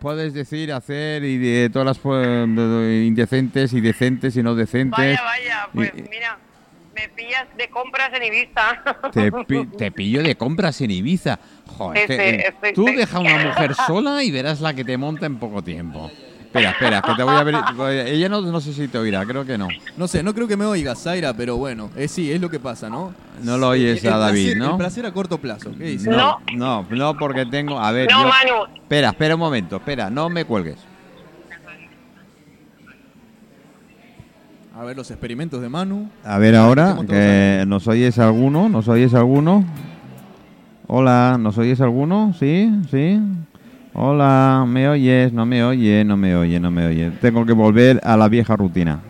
Puedes decir, hacer y de todas las pues, indecentes y decentes y no decentes. Vaya, vaya, pues mira, me pillas de compras en Ibiza. Te, pillo de compras en Ibiza. Joder, tú deja a una mujer sola y verás la que te monta en poco tiempo. Espera, espera, que te voy a ver. Ella no, no sé si te oirá, creo que no. No sé, no creo que me oiga, Zaira, pero bueno, eh, sí, es lo que pasa, ¿no? No lo oyes a David, ¿no? El placer a corto plazo, ¿qué dices? No, no, no, porque tengo. A ver. No, Manu. Espera, espera un momento, espera, no me cuelgues. A ver los experimentos de Manu. A ver ahora, que ¿nos oyes alguno? ¿Nos oyes alguno? Hola, ¿nos oyes alguno? ¿Sí? ¿Sí? Hola, ¿me oyes? No me oye, no me oye, no me oye. Tengo que volver a la vieja rutina.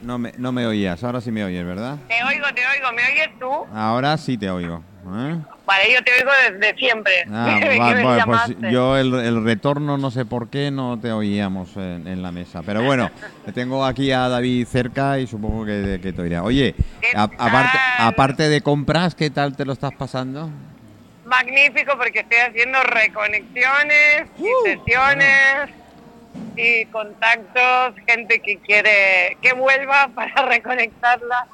No me, no me oías, ahora sí me oyes, ¿verdad? Te oigo, te oigo, ¿me oyes tú? Ahora sí te oigo. ¿eh? Vale, yo te oigo desde siempre. Ah, vale, pues yo el, el, retorno no sé por qué no te oíamos en, la mesa. Pero bueno, tengo aquí a David cerca y supongo que, que te oirá. Oye, aparte, aparte de compras, ¿qué tal te lo estás pasando? Magnífico porque estoy haciendo reconexiones y uh, sesiones y contactos, gente que quiere que vuelva para reconectarla.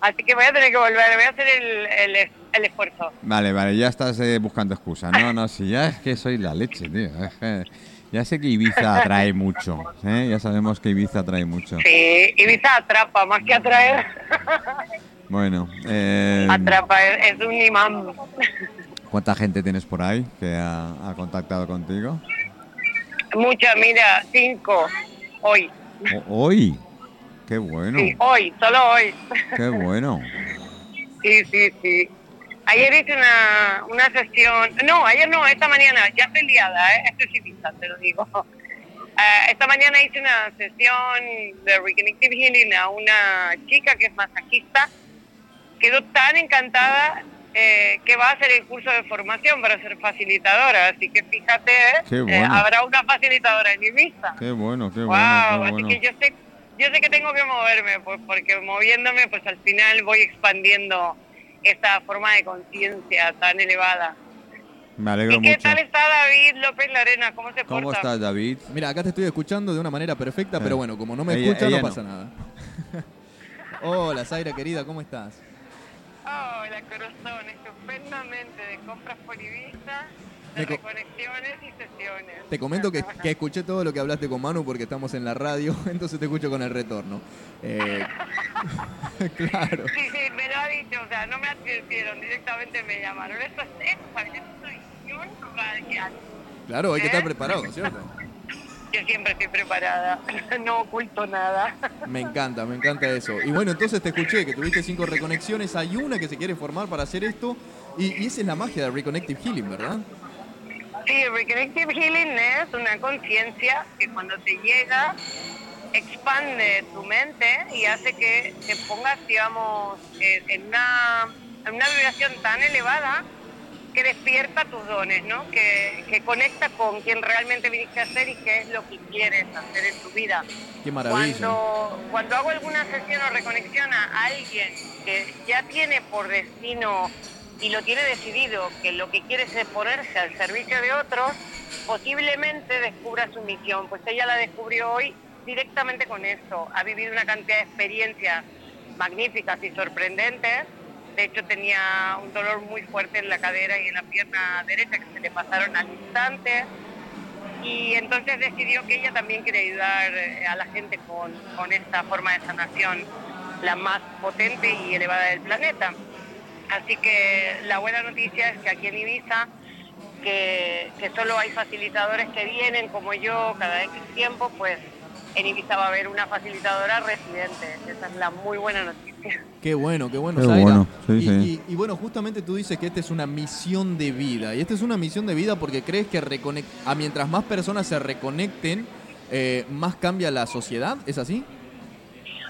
Así que voy a tener que volver, voy a hacer el, el, esfuerzo. Vale, vale, ya estás eh, buscando excusas. No, no, sí, ya es que soy la leche, tío. ya sé que Ibiza atrae mucho, ¿eh? ya sabemos que Ibiza atrae mucho. Sí, Ibiza atrapa más que atraer. Bueno, eh... atrapa, es un imán. ¿Cuánta gente tienes por ahí que ha, contactado contigo? Mucha, mira, cinco hoy. ¿Hoy? Qué bueno. Sí, hoy, solo hoy. Qué bueno. sí, sí, sí. Ayer hice una, una sesión, no, ayer no, esta mañana, ya estoy liada, ¿eh? esto sí te lo digo. Uh, esta mañana hice una sesión de Reconnective Healing a una chica que es masajista. Quedó tan encantada eh, que va a hacer el curso de formación para ser facilitadora. Así que fíjate, eh, habrá una facilitadora en Ibiza. Qué bueno, qué bueno. Así que yo sé, yo sé que tengo que moverme, pues, porque moviéndome, pues al final voy expandiendo esta forma de conciencia tan elevada. Me alegro ¿Y qué tal está David López Larena? ¿Cómo se ¿Cómo estás, David? Mira, acá te estoy escuchando de una manera perfecta, pero bueno, como no me escuchas, no pasa nada. Hola, Zaira querida, ¿cómo estás? Hola, corazón, estupendamente de compras por Ibiza, de reconexiones y sesiones. Te comento que, que, escuché todo lo que hablaste con Manu porque estamos en la radio, entonces te escucho con el retorno. Eh, claro. Sí, sí, me lo ha dicho, o sea, no me advirtieron, directamente me llamaron. Esto es, esto parece una radial. Claro, hay que estar ¿Eh? preparado, ¿cierto? Yo siempre estoy preparada, no oculto nada. Me encanta, me encanta eso. Y bueno, entonces te escuché que tuviste cinco reconexiones, hay una que se quiere formar para hacer esto, y, esa es la magia del Reconnective Healing, ¿verdad? Sí, Reconnective Healing es una conciencia que cuando te llega expande tu mente y hace que te pongas, digamos, en una, en una vibración tan elevada que despierta tus dones, ¿no? Que, que, conecta con quien realmente viniste a ser y qué es lo que quieres hacer en tu vida. Qué maravilla. Cuando, cuando hago alguna sesión o reconexión a alguien que ya tiene por destino y lo tiene decidido que lo que quiere es ponerse al servicio de otros, posiblemente descubra su misión. Pues ella la descubrió hoy directamente con eso. Ha vivido una cantidad de experiencias magníficas y sorprendentes de hecho tenía un dolor muy fuerte en la cadera y en la pierna derecha que se le pasaron al instante. Y entonces decidió que ella también quiere ayudar eh, a la gente con, con esta forma de sanación, la más potente y elevada del planeta. Así que la buena noticia es que aquí en Ibiza, que, que solo hay facilitadores que vienen como yo cada X tiempo, pues en Ibiza va a haber una facilitadora residente. Esa es la muy buena noticia. Qué bueno, qué bueno, Zaira. y, bueno, justamente tú dices que esta es una misión de vida. Y esta es una misión de vida porque crees que a mientras más personas se reconecten, eh, más cambia la sociedad. ¿Es así?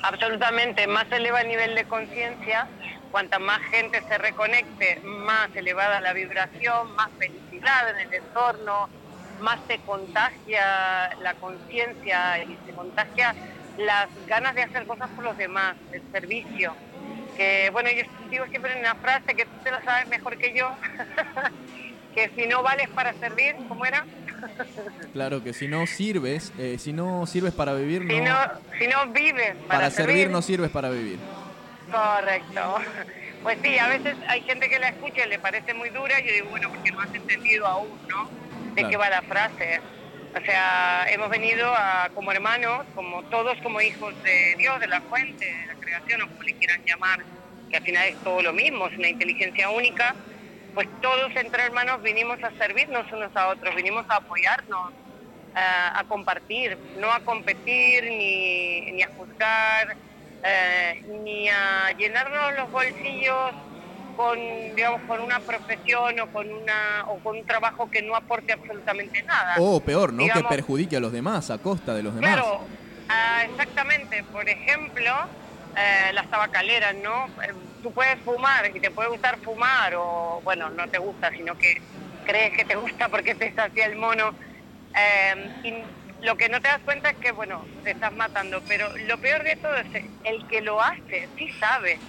Absolutamente. Más eleva el nivel de conciencia. Cuanta más gente se reconecte, más elevada la vibración, más felicidad en el entorno, más se contagia la conciencia y se contagia las ganas de hacer cosas por los demás, el servicio. Que bueno, yo digo siempre en una frase que tú te la sabes mejor que yo, que si no vales para servir, ¿cómo era? claro que si no sirves, eh, si no sirves para vivir, si no, si no vives para, para servir, no sirves para vivir. Correcto. Pues sí, a veces hay gente que la escucha y le parece muy dura y yo digo, bueno, porque no has entendido aún, ¿no? De qué va la frase. O sea, hemos venido a, como hermanos, como todos como hijos de Dios, de la fuente, de la creación, o como le quieran llamar, que al final es todo lo mismo, es una inteligencia única, pues todos entre hermanos vinimos a servirnos unos a otros, vinimos a apoyarnos, a, compartir, no a competir ni, ni a juzgar, eh, ni a llenarnos los bolsillos con, digamos, con una profesión o con, una, o con un trabajo que no aporte absolutamente nada. O peor, ¿no? que perjudique a los demás, a costa de los demás. Claro, ah, exactamente. Por ejemplo, eh, las tabacaleras, ¿no? Eh, tú puedes fumar y te puede gustar fumar o, bueno, no te gusta, sino que crees que te gusta porque te sacia el mono. Eh, lo que no te das cuenta es que, bueno, te estás matando, pero lo peor de todo es el que lo hace, sí sabe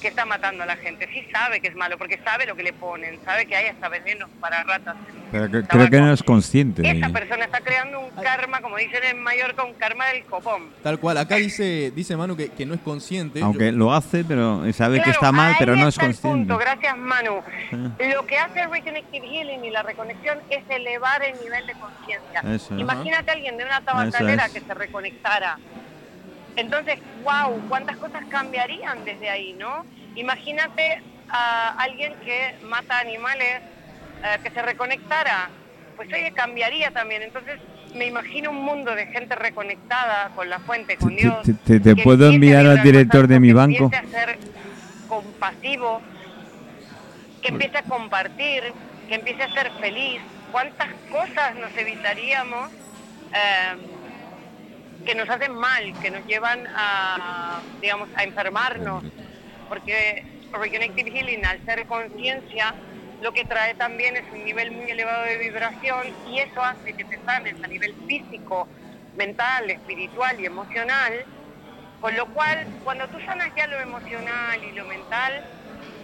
que está matando a la gente, sí sabe que es malo, porque sabe lo que le ponen, sabe que hay hasta venenos para ratas. Pero creo que no es consciente. Esa persona está creando un karma, como dicen en Mallorca, un karma del copón. Tal cual, acá dice dice Manu que, que no es consciente. Aunque lo hace, pero sabe que está mal, pero no es consciente. Gracias, Manu. Lo que hace el Reconnective Healing y la reconexión es elevar el nivel de conciencia. Imagínate a alguien de una tabacalera que se reconectara entonces, wow, cuántas cosas cambiarían desde ahí, ¿no? Imagínate a alguien que mata animales, eh, que se reconectara, pues oye, cambiaría también. Entonces, me imagino un mundo de gente reconectada con la fuente, con Dios. ¿Te, puedo enviar al director de mi banco? Que empiece a ser compasivo, que empiece a compartir, que empiece a ser feliz. ¿Cuántas cosas nos evitaríamos? Eh, que nos hacen mal, que nos llevan a, digamos, a enfermarnos, porque Reconnective Healing, al ser conciencia, lo que trae también es un nivel muy elevado de vibración y eso hace que te sanes a nivel físico, mental, espiritual y emocional, con lo cual cuando tú sanas ya lo emocional y lo mental,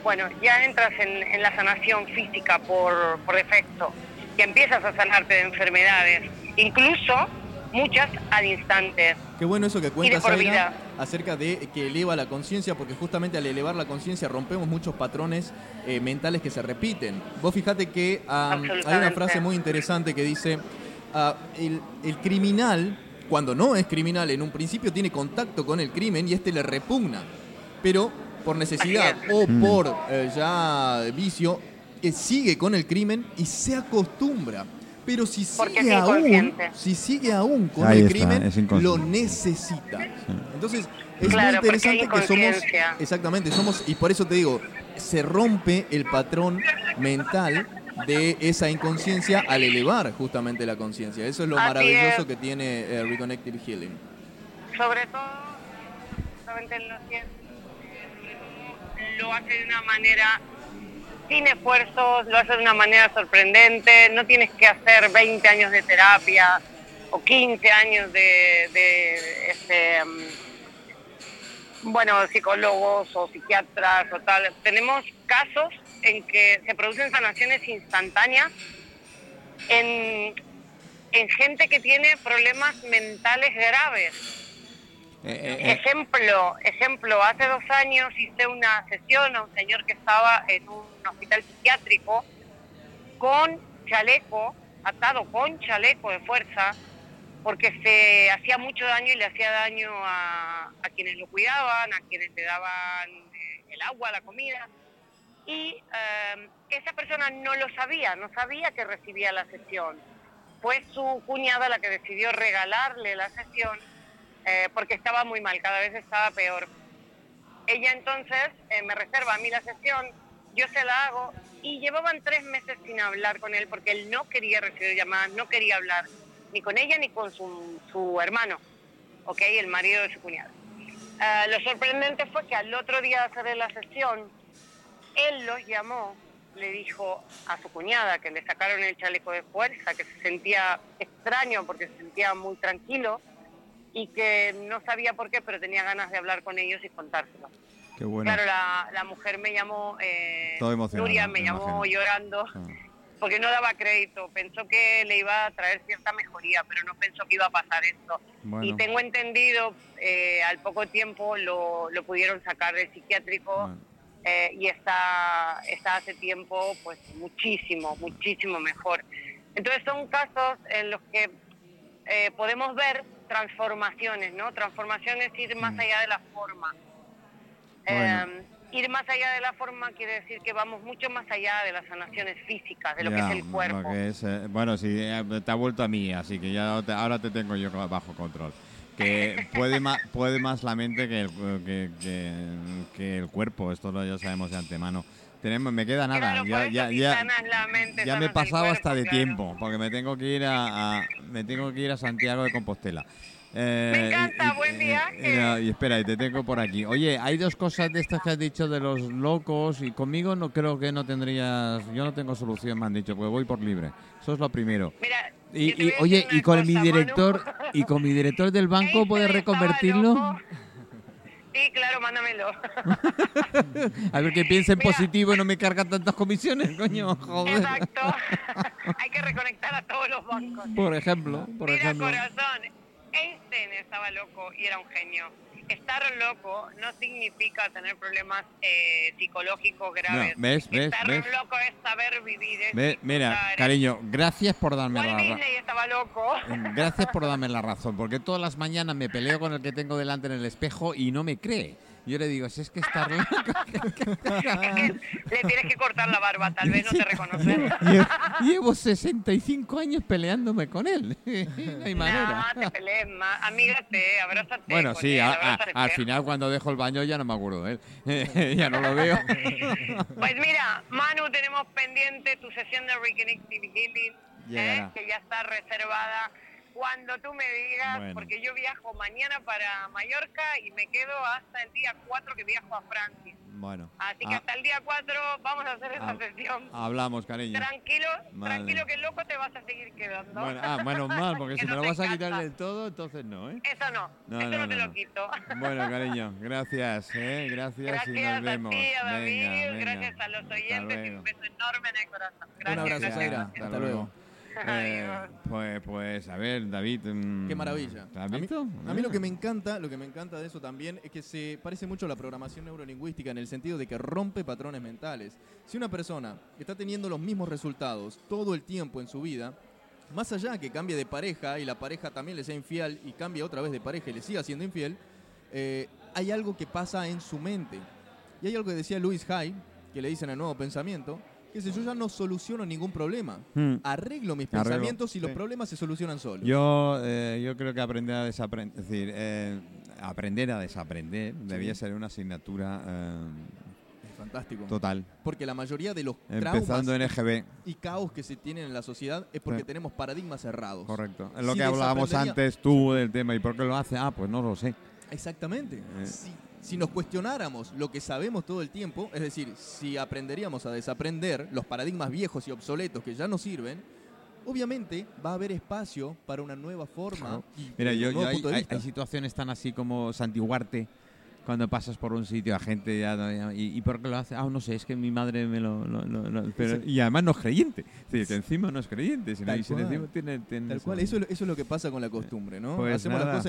bueno, ya entras en, la sanación física por, por defecto, que empiezas a sanarte de enfermedades. Incluso muchas al instante. Qué bueno eso que cuentas, acerca de que eleva la conciencia, porque justamente al elevar la conciencia rompemos muchos patrones eh, mentales que se repiten. Vos fijate que hay una frase muy interesante que dice, ah, el, criminal, cuando no es criminal, en un principio tiene contacto con el crimen y este le repugna, pero por necesidad o mm. por eh, ya vicio, eh, sigue con el crimen y se acostumbra. Pero si sigue aún, si sigue aún con el crimen, lo necesita. Entonces, es muy interesante que somos, exactamente, somos, y por eso te digo, se rompe el patrón mental de esa inconsciencia al elevar justamente la conciencia. Eso es lo maravilloso que tiene eh, Reconnected Healing. Sobre todo, justamente lo, lo hace de una manera sin esfuerzos, lo haces de una manera sorprendente, no tienes que hacer 20 años de terapia o 15 años de, este, mm, bueno, psicólogos o psiquiatras o tal. Tenemos casos en que se producen sanaciones instantáneas en, en gente que tiene problemas mentales graves eh, eh, eh. Ejemplo, ejemplo, hace dos años hice una sesión a un señor que estaba en un hospital psiquiátrico con chaleco, atado con chaleco de fuerza, porque se hacía mucho daño y le hacía daño a, quienes lo cuidaban, a quienes le daban el agua, la comida. Y esa persona no lo sabía, no sabía que recibía la sesión. Fue su cuñada la que decidió regalarle la sesión eh, porque estaba muy mal, cada vez estaba peor. Ella entonces eh, me reserva a mí la sesión, yo se la hago y llevaban tres meses sin hablar con él porque él no quería recibir llamadas, no quería hablar ni con ella ni con su, su hermano, ¿ok? El marido de su cuñada. Eh, lo sorprendente fue que al otro día de hacer la sesión, él los llamó, le dijo a su cuñada que le sacaron el chaleco de fuerza, que se sentía extraño porque se sentía muy tranquilo, y que no sabía por qué, pero tenía ganas de hablar con ellos y contárselo. Qué bueno. Claro, la, la mujer me llamó, eh, Nuria me, llamó llorando porque no daba crédito. Pensó que le iba a traer cierta mejoría, pero no pensó que iba a pasar esto. Y tengo entendido, eh, al poco tiempo lo, lo pudieron sacar del psiquiátrico. Eh, y está, está hace tiempo pues muchísimo, muchísimo mejor. Entonces son casos en los que eh, podemos ver transformaciones, ¿no? Transformaciones ir más mm. allá de la forma. Eh, ir más allá de la forma quiere decir que vamos mucho más allá de las sanaciones físicas, de lo que es el cuerpo. bueno, sí, te ha vuelto a mí, así que ya ahora te tengo yo bajo control que puede más, puede más la mente que el, que, el cuerpo, esto lo ya sabemos de antemano. Tenemos, me queda nada, ya, ya, ya, ya me he pasado hasta de tiempo, porque me tengo que ir a, me tengo que ir a Santiago de Compostela. Eh, me encanta, buen viaje. y espera, te tengo por aquí. Oye, hay dos cosas de estas que has dicho de los locos y conmigo no creo que no tendrías, yo no tengo solución, me han dicho, porque voy por libre. Eso es lo primero. Mira, y, oye, y con mi director y con mi director del banco puedes reconvertirlo. Sí, claro, mándamelo. A ver que piense en positivo y no me cargan tantas comisiones, coño, joder. Exacto. Hay que reconectar a todos los bancos. Por ejemplo, por Mira, ejemplo. corazón, Einstein estaba loco y era un genio estar loco no significa tener problemas eh, psicológicos graves. ¿ves, ves, estar loco es saber vivir. mira, cariño, gracias por darme la razón. estaba loco. Gracias por darme la razón, porque todas las mañanas me peleo con el que tengo delante en el espejo y no me cree. Yo le digo, si es que loco. le tienes que cortar la barba, tal vez no te reconoce. Llevo 65 años peleándome con él. no hay manera. No, te pelees más. Amígate, abrázate. Bueno, sí, al final cuando dejo el baño ya no me acuerdo de él. ya no lo veo. pues mira, Manu, tenemos pendiente tu sesión de Reconnecting Healing, ¿eh? que ya está reservada cuando tú me digas, porque yo viajo mañana para Mallorca y me quedo hasta el día 4 que viajo a Francia. Bueno. Así que ah. hasta el día 4 vamos a hacer esa sesión. Hablamos, cariño. Tranquilo, tranquilo que el loco te vas a seguir quedando. Bueno, ah, bueno, mal, porque si me lo vas a quitar del todo, entonces no, ¿eh? Eso no, eso no, te lo quito. Bueno, cariño, gracias, ¿eh? Gracias, gracias y nos vemos. A ti, a David, gracias a los oyentes y un beso enorme en el corazón. Gracias. Un abrazo, Zaira. Hasta, luego. Eh, pues, pues, a ver, David. Mm, Qué maravilla. A mí, a mí, lo que me encanta, lo que me encanta de eso también es que se parece mucho a la programación neurolingüística en el sentido de que rompe patrones mentales. Si una persona está teniendo los mismos resultados todo el tiempo en su vida, más allá que cambie de pareja y la pareja también le sea infiel y cambie otra vez de pareja y le siga siendo infiel, eh, hay algo que pasa en su mente. Y hay algo que decía Luis Hay, que le dicen el nuevo pensamiento, yo ya no soluciono ningún problema. Hmm. Arreglo mis pensamientos y los problemas se solucionan solos. Yo, eh, yo creo que aprender a desaprender, es decir, eh, aprender a desaprender debía ser una asignatura eh, fantástico. Total. Porque la mayoría de los Empezando en EGB. y caos que se tienen en la sociedad es porque tenemos paradigmas cerrados. Correcto. Es lo que hablábamos antes tú del tema. ¿Y por qué lo hace? Ah, pues no lo sé. Exactamente. Sí si nos cuestionáramos lo que sabemos todo el tiempo, es decir, si aprenderíamos a desaprender los paradigmas viejos y obsoletos que ya no sirven, obviamente va a haber espacio para una nueva forma. Mira, yo, hay, situaciones tan así como santiguarte cuando pasas por un sitio a gente ya, y, por qué lo hace ah no sé es que mi madre me lo, y además no es creyente es que encima no es creyente sino, Tal, cual. Tiene, Tal cual. eso, eso, es lo que pasa con la costumbre no pues hacemos las cosas